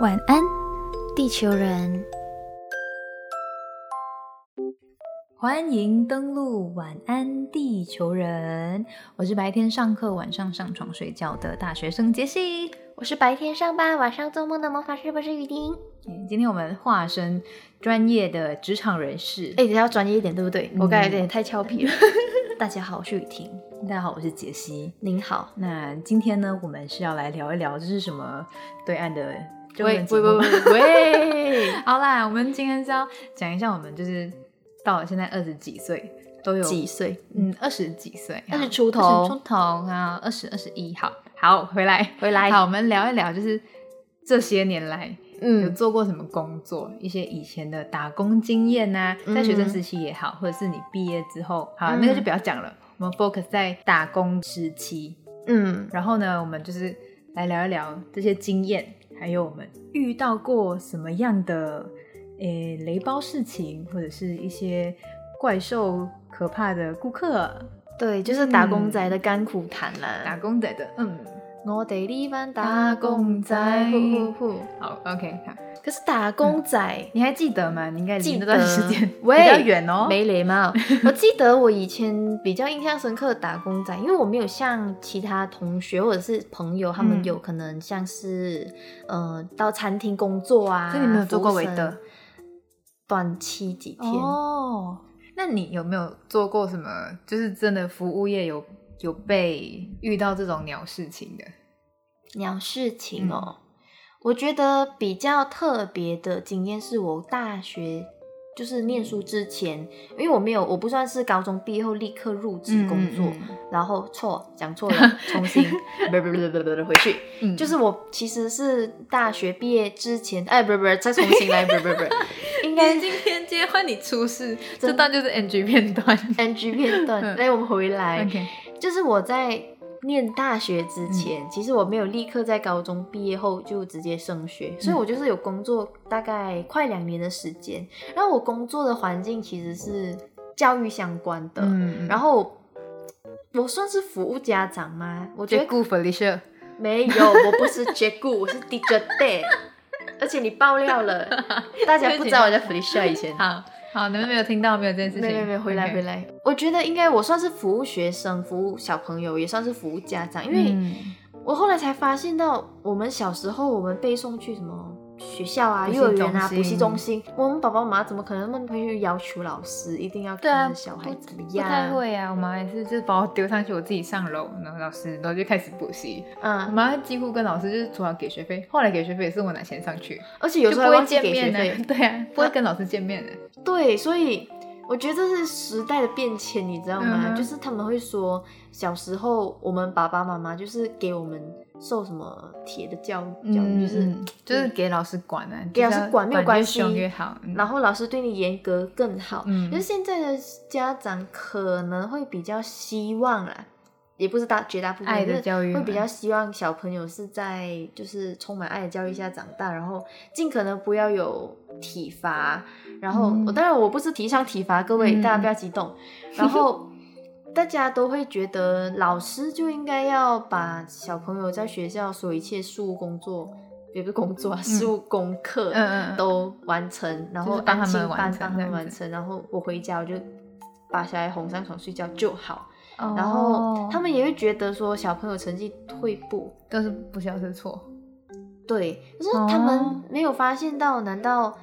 晚安，地球人。欢迎登录晚安地球人。我是白天上课、晚上上床睡觉的大学生杰西。我是白天上班、晚上做梦的魔法师，我是雨婷。嗯今天我们化身专业的职场人士。哎、等一下要专业一点，对不对？嗯我刚才有点太俏皮了。大家好，我是雨婷。大家好，我是杰西。您好。那今天呢，我们是要来聊一聊这是什么对岸的中喂喂喂喂喂，好啦，我们今天是要讲一下，我们就是到了现在二十几岁都有几岁？嗯二十几岁，二十出头。二十出头啊，二十二十一，好好回来。回来。好，我们聊一聊，就是这些年来嗯。有嗯做过什么工作，一些以前的打工经验呐、嗯。在学生时期也好，或者是你毕业之后，好，嗯。那个就不要讲了，我们 focus 在打工时期，嗯，然后呢，我们就是来聊一聊这些经验，还有我们遇到过什么样的诶雷包事情，或者是一些怪兽可怕的顾客，对，就是打工仔的甘苦谈啦。打工仔的，嗯，我哋呢班打工仔，呼呼呼。好，OK，好，可是打工仔。你还记得吗？你应该记得那段时间 比喂较远哦，没礼貌。我记得我以前比较印象深刻的打工仔，因为我没有像其他同学或者是朋友，他们嗯有可能像是呃到餐厅工作啊，所以你没有做过韦德短期几天。哦。那你有没有做过什么？就是真的服务业有有被遇到这种鸟事情的？鸟事情嗯哦，我觉得比较特别的经验是我大学就是念书之前，因为我没有，我不算是高中毕业后立刻入职工作，嗯。嗯然后错讲错了，重新 不不不不不不回去，嗯。就是我其实是大学毕业之前，哎不不不，再重新来，不不不，应该今天今天接换你出事，真这段就是 NG 片段。NG 片段，嗯。来我们回来，OK，就是我在念大学之嗯前，其实我没有立刻在高中毕业后就直接升学，所以我就是有工作大概快两年的时间。然后我工作的环境其实是教育相关的，嗯然后我算是服务家长吗？我觉得觉得顾 Felicia，没有，我不是结顾，我是 DJ Day。而且你爆料了，大家不知道我叫 Felicia 以前。好好，你们没有听到没有这件事情？没有没有，回来回。来。我觉得应该我算是服务学生、服务小朋友，也算是服务家长，因为嗯我后来才发现到，我们小时候我们背诵去什么学校啊、幼儿园啊、补习中心，我们爸爸妈妈怎么可能那么会去要求老师一定要对小孩怎么样不样？太会啊，我妈也是，就是把我丢上去，我自己上楼，然后老师，然后就开始补习。嗯我嗯，妈几乎跟老师就是主要给学费，后来给学费也是我拿钱上去，而且有时候还忘记见面给学费呢。对啊，不会跟老师见面的。对，所以我觉得这是时代的变迁，你知道吗？嗯就是他们会说，小时候我们爸爸妈妈就是给我们受什么铁的教育，教育就是、嗯就是给老师管啊，给老师管没有关越系凶越好。嗯然后老师对你严格更好。嗯就是现在的家长可能会比较希望啦，也不是大绝大部分爱的教育嘛会比较希望小朋友是在就是充满爱的教育下长大，然后尽可能不要有体罚。然后，嗯我当然我不是提倡体罚，各位、嗯大家不要激动。然后大家都会觉得老师就应该要把小朋友在学校所有一切事务工作。也不是工作啊，事务功课，都完成，然后就是帮他们安静班帮他完成这样子们完成，然后我回家我就把小孩哄上床睡觉就好。哦然后他们也会觉得说小朋友成绩退步，但是不晓得错。对，可是他们哦没有发现到，难道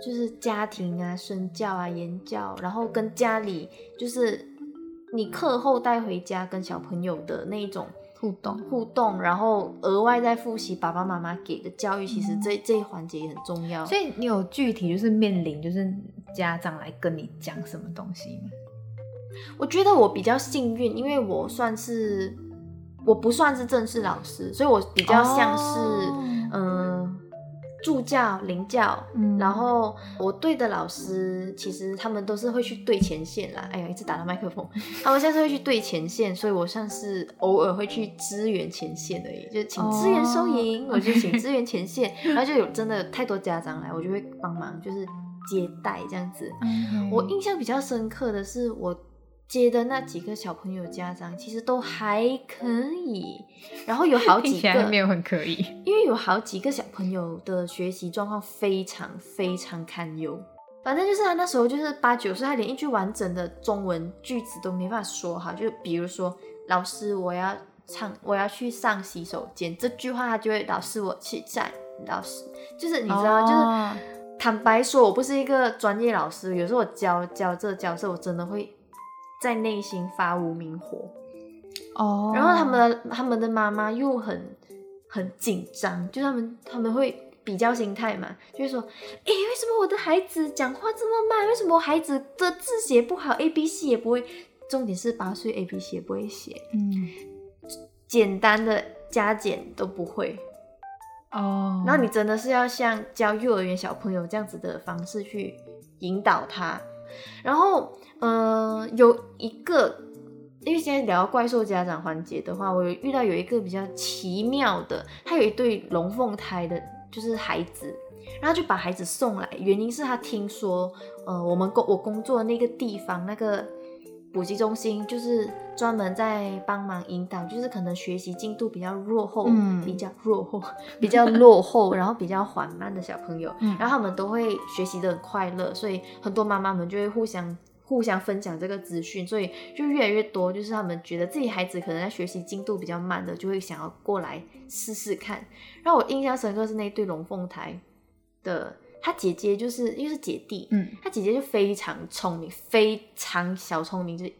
就是家庭啊、身教啊、言教，然后跟家里就是你课后带回家跟小朋友的那一种互动，互动，然后额外再复习爸爸妈妈给的教育，其实这这一环节也很重要。所以你有具体就是面临就是家长来跟你讲什么东西吗？我觉得我比较幸运，因为我算是我不算是正式老师，所以我比较像是嗯、哦呃助教、领教。嗯然后我对的老师，其实他们都是会去对前线啦。哎呀，一直打到麦克风，他们现在是会去对前线，所以我算是偶尔会去支援前线而已，就是请支援收银，我就请支援前线，然后就有真的太多家长来，我就会帮忙，就是接待这样子。嗯我印象比较深刻的是，我接的那几个小朋友家长其实都还可以，然后有 好几个没有很可以。因为有好几个小朋友的学习状况非常非常堪忧。反正就是他那时候就是八九岁，他连一句完整的中文句子都没办法说好。就比如说，老师我要唱，我要去上洗手间这句话，他就会老师我去站。老师就是你知道，就是哦坦白说，我不是一个专业老师，有时候我教教这个角色，我真的会在内心发无名火。哦，然后他们的他们的妈妈又很很紧张，就他们他们会比较心态嘛，就会说，诶，为什么我的孩子讲话这么慢？为什么我孩子的字写不好，A B C 也不会？重点是八岁 A B C 也不会写，嗯简单的加减都不会。哦，然后你真的是要像教幼儿园小朋友这样子的方式去引导他。然后，嗯，有一个，因为现在聊怪兽家长环节的话，我有遇到有一个比较奇妙的，他有一对龙凤胎的，就是孩子，然后就把孩子送来，原因是他听说，呃，我们工我工作的那个地方那个。补习中心就是专门在帮忙引导，就是可能学习进度比较落后，嗯比较落后，比较 落后，然后比较缓慢的小朋友，嗯然后他们都会学习的很快乐，所以很多妈妈们就会互相互相分享这个资讯，所以就越来越多，就是他们觉得自己孩子可能在学习进度比较慢的，就会想要过来试试看。让我印象深刻是那对龙凤胎的，他姐姐就是因为是姐弟，嗯他姐姐就非常聪明，非常小聪明，就是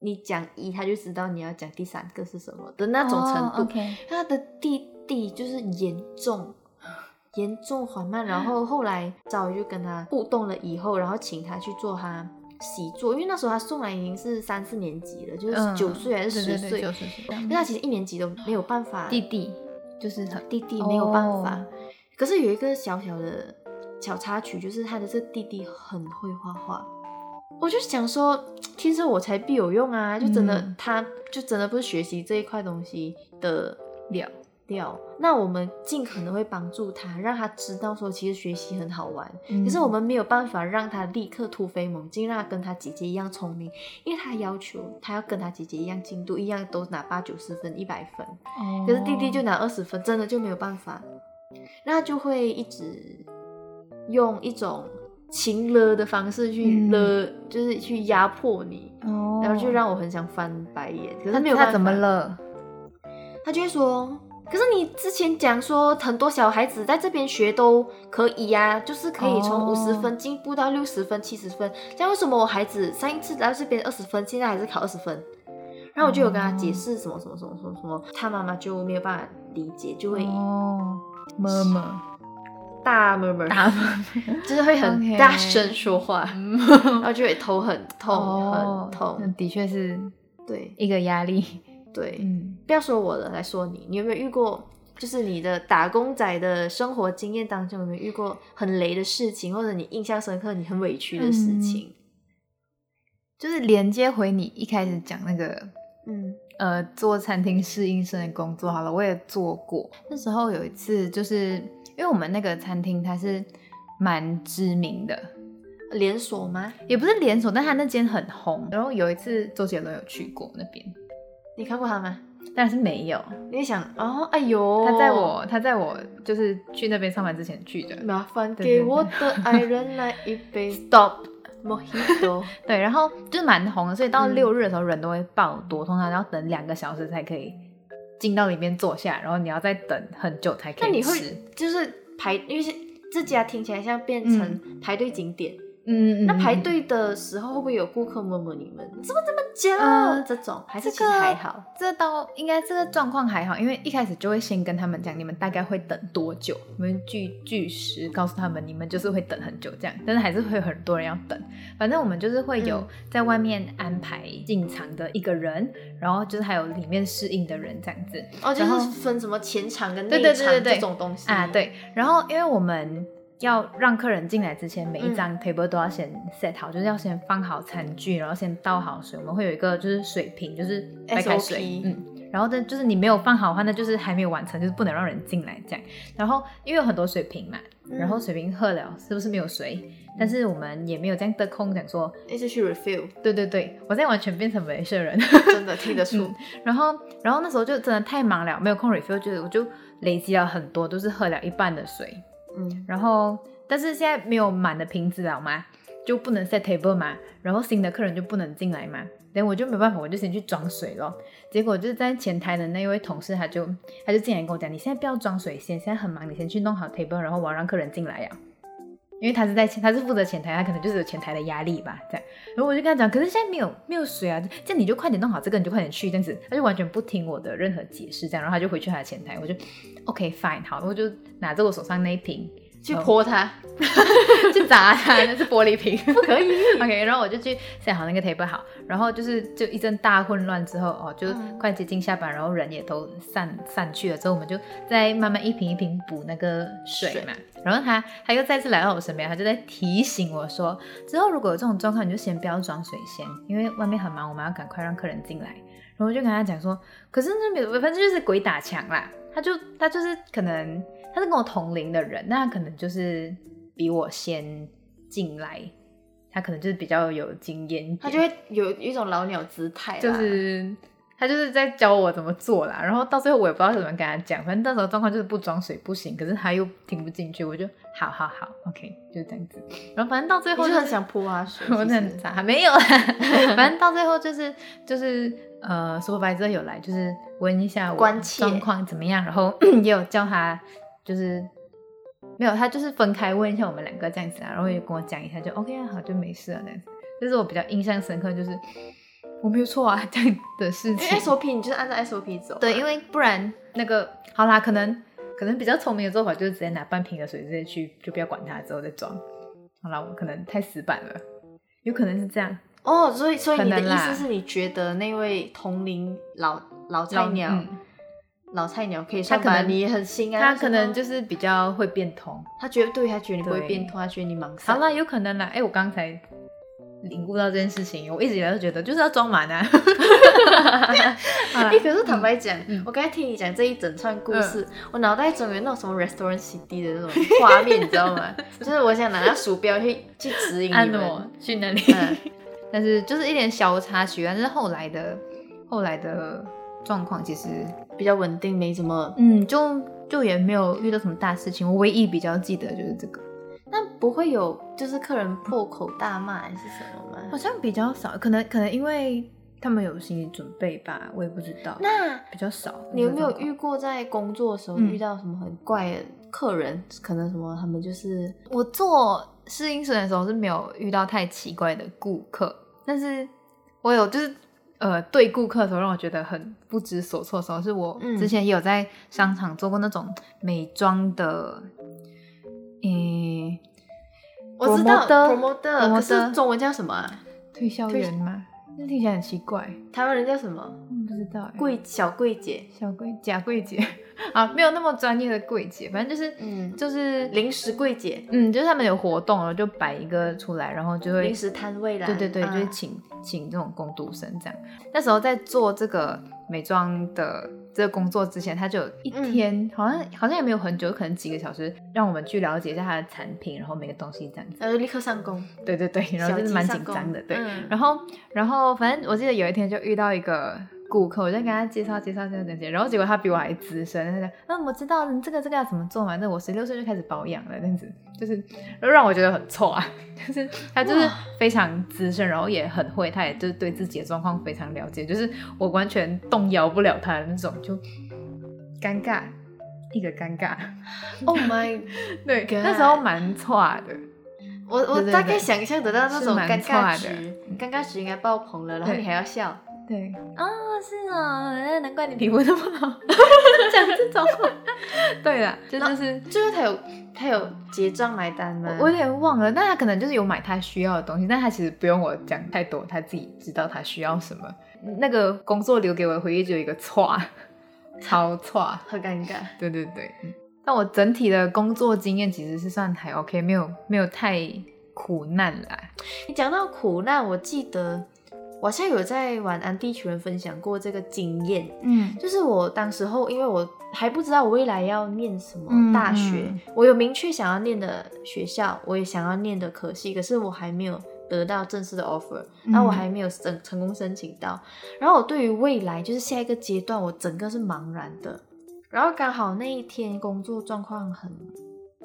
你讲一，他就知道你要讲第三个是什么的那种程度。他的弟弟就是严重。严重缓慢，然后 后来赵宇就跟他互动了以后，然后请他去做他习作，因为那时候他送来已经是三四年级了，就是嗯九岁还是十对对对岁，因为他其实一年级都没有办法，弟弟就是很弟弟没有办法。哦可是有一个小小的小插曲，就是他的这弟弟很会画画。我就想说，天生我材必有用啊！就真的，嗯他就真的不是学习这一块东西的料，料。那我们尽可能会帮助他，让他知道说，其实学习很好玩。嗯可是我们没有办法让他立刻突飞猛进，让他跟他姐姐一样聪明，因为他要求他要跟他姐姐一样进度，一样都拿八九十分、一百分。哦可是弟弟就拿二十分，真的就没有办法，那就会一直用一种情勒的方式去嗯勒，就是去压迫你，哦，然后就让我很想翻白眼。可是他没有，他怎么？了？他就会说。可是你之前讲说很多小孩子在这边学都可以呀、就是可以从哦五十分进步到六十分、七十分。这样为什么我孩子上一次来这边二十分，现在还是考二十分？然后我就有跟他解释什么什么什么什么什么，他妈妈就没有办法理解，就会哦，么么大 murmur，大就是会很大声说话，然后就会头很痛，哦很痛。那的确是对。一个压力。对，嗯，不要说我的，来说你，你有没有遇过？就是你的打工仔的生活经验当中，有没有遇过很雷的事情，或者你印象深刻、你很委屈的事情？就是连接回你一开始讲那个嗯呃，做餐厅侍应生的工作好了，我也做过。那时候有一次，就是因为我们那个餐厅它是蛮知名的，连锁吗？也不是连锁，但它那间很红。然后有一次周杰伦有去过那边，你看过他吗？但是没有。你想哦，哎呦，他在我他在我就是去那边上班之前去的，麻烦给我的爱人来一杯 Stop Mojito。对，然后就是蛮红的，所以到嗯六日的时候人都会爆多，通常要等两个小时才可以进到里面坐下，然后你要再等很久才可以吃。那你会就是排，因为是这家听起来像变成排队景点。嗯，嗯那排嗯队的时候会不会有顾客摸摸你们？怎么这么久？呃这种还是其实还好。这倒应该这个状况还好，因为一开始就会先跟他们讲，你们大概会等多久，我们据据实告诉他们，你们就是会等很久这样，但是还是会有很多人要等。反正我们就是会有嗯在外面安排进场的一个人，然后就是还有里面适应的人这样子。哦，就是分什么前场跟对对对这种东西啊，。对，然后因为我们要让客人进来之前，每一嗯张 table 都要先 set 好，就是要先放好餐具，然后先倒好水。我们会有一个就是水瓶，就是白开水 SOP，嗯。然后呢，就是你没有放好的话，那就是还没有完成，就是不能让人进来这样。然后因为有很多水瓶嘛，然后水瓶喝了是不是没有水？但是我们也没有这样得空讲说，一直去 refill，对对对，我现在完全变成美式人，真的听得出。然后然后那时候就真的太忙了，没有空 refill，就我就累积了很多，都是喝了一半的水。嗯，然后但是现在没有满的瓶子了嘛，就不能 set table 嘛，然后新的客人就不能进来嘛，等我就没办法，我就先去装水咯。结果就是在前台的那位同事，他就他就进来跟我讲，你现在不要装水先，现在很忙，你先去弄好 table，然后我要让客人进来呀。因为他是在前，他是负责前台，他可能就是有前台的压力吧，这样。然后我就跟他讲，可是现在没有没有水啊，这样你就快点弄好这个，你就快点去，这样子。他就完全不听我的任何解释，这样，然后他就回去他的前台，我就 OK fine 好，我就拿着我手上那一瓶去泼它，去砸它，那是玻璃瓶，不可以。OK，然后我就去 set 好那个 table 好，然后就是就一阵大混乱之后，哦，就快接近下班，然后人也都散散去了之后，我们就再慢慢一瓶一瓶补那个水嘛。然后他他又再次来到我身边，他就在提醒我说，之后如果有这种状况，你就先不要装水先，因为外面很忙，我们要赶快让客人进来。然后我就跟他讲说，可是那没反正就是鬼打墙啦，他就他就是可能他是跟我同龄的人，那他可能就是比我先进来。他可能就是比较有经验，他就会有一种老鸟姿态，就是他就是在教我怎么做啦。然后到最后我也不知道怎么跟他讲，反正那时候状况就是不装水不行，可是他又听不进去，我就好好好，OK，就是这样子。然后反正到最后就很想泼他水，我很傻，还没有，反正到最后就是就是呃，说白之后有来，就是问一下我状况怎么样，然后 也有叫他就是。没有，他就是分开问一下我们两个这样子啊，然后也跟我讲一下，就 OK 啊，好，就没事了这样子。这是我比较印象深刻，就是我没有错啊这样的事情。SOP 你就是按照 SOP 走。对，因为不然那个好啦，可能可能比较聪明的做法就是直接拿半瓶的水直接去，就不要管它，之后再装。好啦，我可能太死板了，有可能是这样。哦，所以所以你的意思是你觉得那位同龄老老菜鸟？老菜鸟可以上班，你很心啊。他可能就是比较会变通，他觉得对他觉得你不会变通，他觉得你忙。好了，有可能啦。哎，我刚才领悟到这件事情，我一直以来都觉得就是要装满啊。哎，可是坦白讲，我刚才听你讲这一整串故事，我脑袋中有那种什么 restaurant city 的那种画面，你知道吗？就是我想拿着鼠标去去指引你们去那里。但是就是一点小插曲，但是后来的后来的。状况其实比较稳定，没什么，嗯，就就也没有遇到什么大事情。我唯一比较记得就是这个，那不会有就是客人破口大骂还是什么吗？好像比较少，可能可能因为他们有心理准备吧，我也不知道。那比较少，你有没有遇过在工作的时候遇到什么很怪的客人？可能什么他们就是我做试音室的时候是没有遇到太奇怪的顾客，但是我有就是。呃，对顾客的时候让我觉得很不知所措的时候，是我之前也有在商场做过那种美妆的，诶，我知道，promoter，可是中文叫什么？推销员吗？那听起来很奇怪。台湾人叫什么？不知道。柜小柜姐，小柜假柜姐 啊，没有那么专业的柜姐，反正就是，嗯，就是临时柜姐，嗯，就是他们有活动了，就摆一个出来，然后就会临时摊位啦。对对对，就是请请这种工读生这样。那时候在做这个美妆的。这个工作之前，他就有一天，好像好像也没有很久，可能几个小时，让我们去了解一下他的产品，然后每个东西这样子，然后立刻上工。对对对，然后就是蛮紧张的，对。然后然后反正我记得有一天就遇到一个顾客，我在跟他介绍介绍介绍这些，然后结果他比我还资深，他讲，嗯，我知道你这个这个要怎么做嘛，那我十六岁就开始保养了，这样子，就是然后让我觉得很错啊，就是他就是非常资深，然后也很会，他也就是对自己的状况非常了解，就是我完全动摇不了他的那种，就尴尬，一个尴尬。Oh my，对，那时候蛮错的。我我大概想象得到那种尴尬值，尴尬值应该爆棚了，然后你还要笑。对啊，是啊，难怪你皮肤那么好，讲这种话。对了，就就是最后他有他有结账买单吗？我有点忘了，但他可能就是有买他需要的东西，但他其实不用我讲太多，他自己知道他需要什么。那个工作留给我的回忆就有一个错，超错，很尴尬。对对对，但我整体的工作经验其实是算还 OK，没有没有太苦难啦。你讲到苦难，我记得。我现在有在晚安地球人分享过这个经验，嗯。就是我当时候，因为我还不知道我未来要念什么嗯大学，嗯我有明确想要念的学校，我也想要念的科系，可是我还没有得到正式的 offer，然后我还没有成成功申请到，然后我对于未来就是下一个阶段，我整个是茫然的，然后刚好那一天工作状况很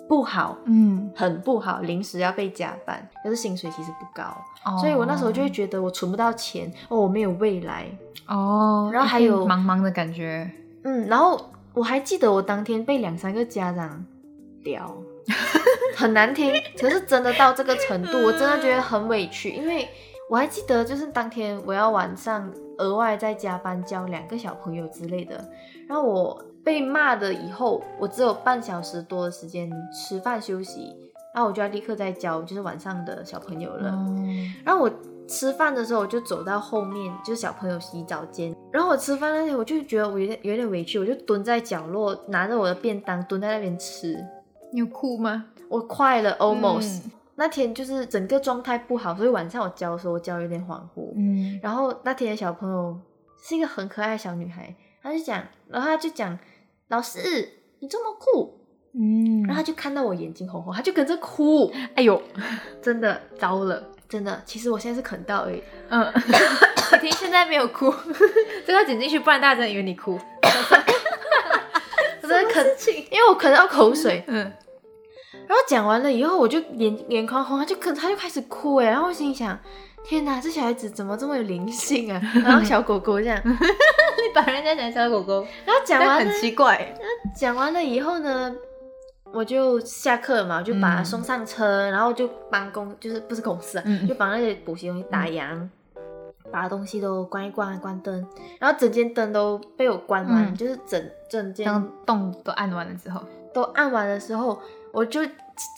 不好。嗯，很不好，临时要被加班，可是薪水其实不高，哦。所以我那时候就会觉得我存不到钱，哦，我没有未来，哦，然后还有茫茫的感觉，嗯，然后我还记得我当天被两三个家长聊，很难听，可是真的到这个程度，我真的觉得很委屈，因为我还记得就是当天我要晚上额外再加班教两个小朋友之类的，然后我被骂的以后，我只有半小时多的时间吃饭休息，然后我就要立刻再教就是晚上的小朋友了。嗯，然后我吃饭的时候，我就走到后面，就是小朋友洗澡间。然后我吃饭那天，我就觉得我有点有点委屈，我就蹲在角落，拿着我的便当蹲在那边吃。你有哭吗？我快了，almost、嗯那天就是整个状态不好，所以晚上我教的时候，我教有点恍惚。嗯，然后那天的小朋友是一个很可爱的小女孩，她就讲，然后她就讲，老师你这么酷，嗯，然后他就看到我眼睛红红，他就跟着哭，哎呦，真的糟了，真的，其实我现在是啃到而已。嗯，你听现在没有哭，这个要剪进去，不然大家真的以为你哭。我真的啃，因为我啃到口水，嗯，然后讲完了以后，我就眼眼眶红，他就跟他就开始哭哎，然后我心里想，天哪，这小孩子怎么这么有灵性啊？然后小狗狗这样，你 把人家讲小狗狗，然后讲完很奇怪，讲完了以后呢，我就下课了嘛，我就把他嗯送上车，然后就帮公就是不是公司啊，嗯就帮那些补习东西打烊。把东西都关一关，关灯，然后整间灯都被我关完，嗯。就是整整间当洞都按完了之后，都按完的时候，我就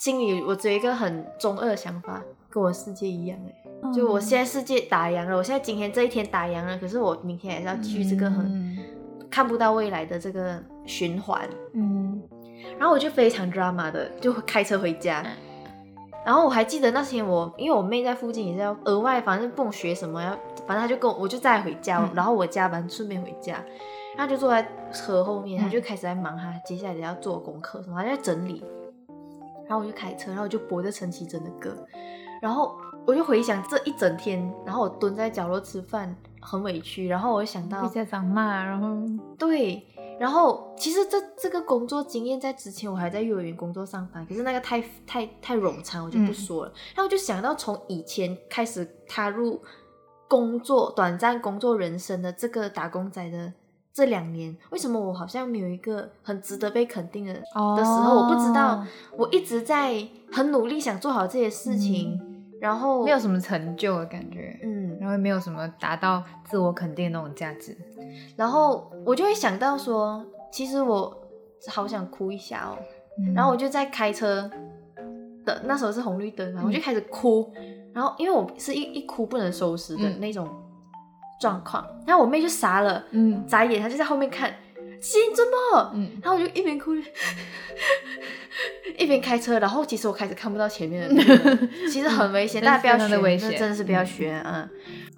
心里我只有一个很中二的想法，跟我世界一样哎、就我现在世界打烊了，我现在今天这一天打烊了，可是我明天还是要继续这个很、嗯。看不到未来的这个循环，嗯。然后我就非常 drama 的就开车回家。然后我还记得那天我，因为我妹在附近也是要额外，反正不懂学什么，要反正她就跟我，我就再回家，嗯。然后我加班顺便回家，她就坐在车后面，嗯她就开始在忙她接下来要做功课什么，她在整理。然后我就开车，然后我就播着陈绮贞的歌，然后我就回想这一整天，然后我蹲在角落吃饭，很委屈，然后我就想到被家长骂，然后对，然后其实这这个工作经验在之前我还在幼儿园工作上班，可是那个太太太冗长，我就不说了。然后我就想到从以前开始踏入工作短暂工作人生的这个打工仔的这两年，为什么我好像没有一个很值得被肯定的、哦的时候？我不知道，我一直在很努力想做好这些事情，然后没有什么成就的感觉，嗯，然后也没有什么达到自我肯定的那种价值。然后我就会想到说，其实我好想哭一下哦。嗯然后我就在开车的那时候是红绿灯嘛，嗯我就开始哭。然后因为我是一一哭不能收拾的嗯那种状况，然后我妹就傻了，嗯眨眼，她就在后面看，姐你怎么？嗯然后我就一边哭 一边开车，然后其实我开始看不到前面的，其实很危险，大家不要学，险那真的是不要学，嗯。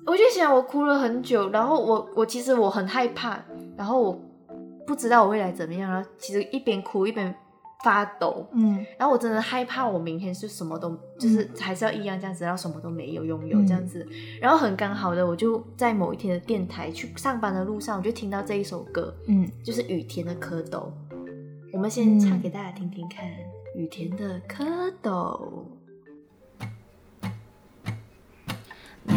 我就想，我哭了很久，然后我我其实我很害怕，然后我不知道我未来怎么样，然后其实一边哭一边发抖，嗯。然后我真的害怕，我明天是什么都就是还是要一样这样子，然后什么都没有拥有嗯这样子。然后很刚好的，我就在某一天的电台去上班的路上，我就听到这一首歌，嗯，就是雨田的蝌蚪。我们先唱给大家听听看，雨田的蝌蚪。每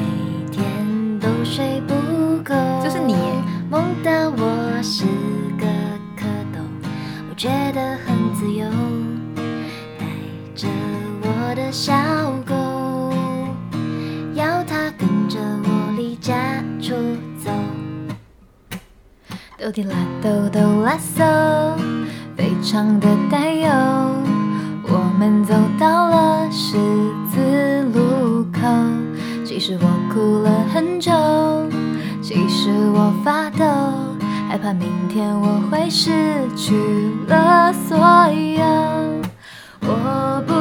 天都睡不够，就是你梦到我是个蝌蚪，我觉得很自由，带着我的小狗，要它跟着我离家出走。哆滴啦哆哆啦嗦，非常的担忧。我们走到了十字路口，其实我哭了很久，其实我发抖，害怕明天我会失去了所有。我不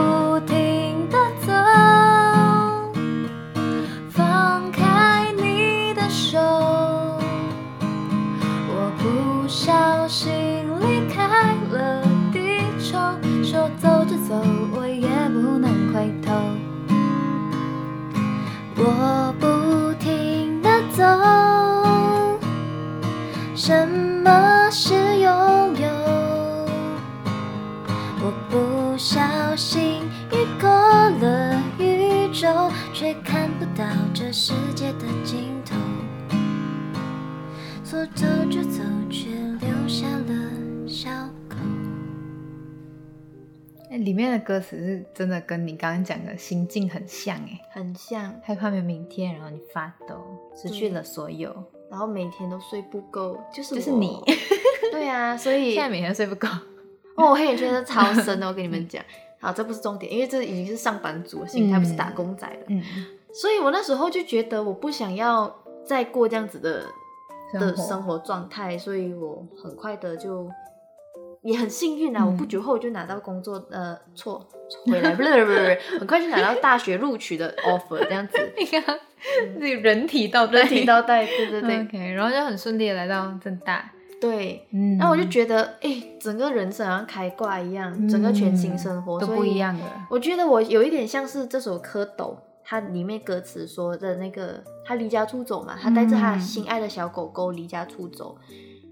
什么是拥有？我不小心越过了宇宙，却看不到这世界的尽头。说走就走，却留下了小口。哎，里面的歌词是真的跟你刚刚讲的心境很像哎，很像，害怕没有明天，然后你发抖，失去了所有，然后每天都睡不够，就是就是你。对啊，所以 现在每天睡不够，哦，我黑眼圈是超深的，我跟你们讲。好，这不是重点，因为这已经是上班族的心态，嗯不是打工仔了。嗯，所以我那时候就觉得我不想要再过这样子的的生活状态，所以我很快的就也很幸运啊！嗯。我不久后就拿到工作，呃，错。回来，不是不是不是，很快就拿到大学录取的 offer，这样子，你看自己人体倒带，人体倒带，对对对。OK，然后就很顺利的来到正大，对。嗯。那我就觉得，哎、整个人生好像开挂一样，整个全新生活都不一样的，我觉得我有一点像是这首《蝌蚪》，它里面歌词说的那个，他离家出走嘛，他带着他嗯心爱的小狗狗离家出走。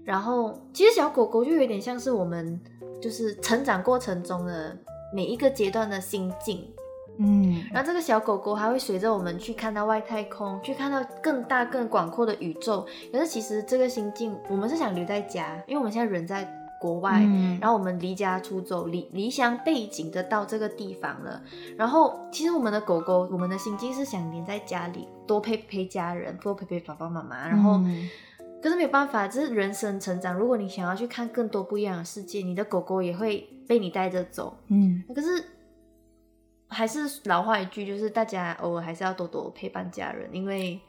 然后，其实小狗狗就有点像是我们就是成长过程中的每一个阶段的心境。嗯，然后这个小狗狗还会随着我们去看到外太空，去看到更大更广阔的宇宙。可是其实这个心境，我们是想留在家，因为我们现在人在国外，嗯然后我们离家出走，离离乡背井的到这个地方了。然后其实我们的狗狗，我们的心境是想黏在家里，多陪陪家人，多陪陪爸爸妈妈。然后，嗯可是没有办法，这是人生成长。如果你想要去看更多不一样的世界，你的狗狗也会被你带着走。嗯，可是还是老话一句，就是大家偶尔还是要多多陪伴家人，因为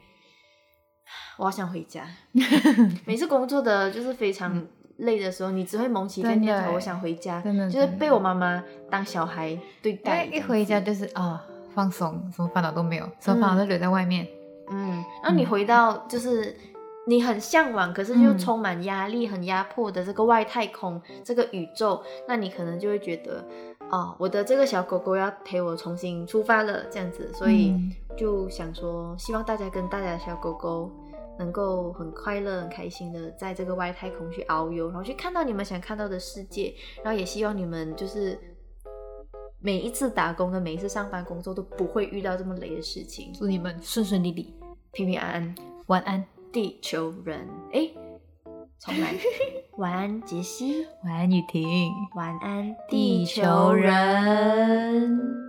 我好想回家。每次工作的就是非常累的时候，你只会萌起一个念头，欸我想回家，就是被我妈妈当小孩对待。一回家就是啊、放松，什么烦恼都没有，什么嗯烦恼都留在外面，嗯，然后你回到就是你很向往，可是又嗯。充满压力、很压迫的这个外太空、这个宇宙，那你可能就会觉得，哦，我的这个小狗狗要陪我重新出发了，这样子，所以嗯。就想说，希望大家跟大家的小狗狗。能够很快乐、很开心的在这个外太空去遨游，然后去看到你们想看到的世界，然后也希望你们就是每一次打工跟每一次上班工作都不会遇到这么累的事情，祝你们顺顺利利，平平安安。晚安，地球人，哎，重来，晚安，杰西，晚安雨婷。晚安，地球人。人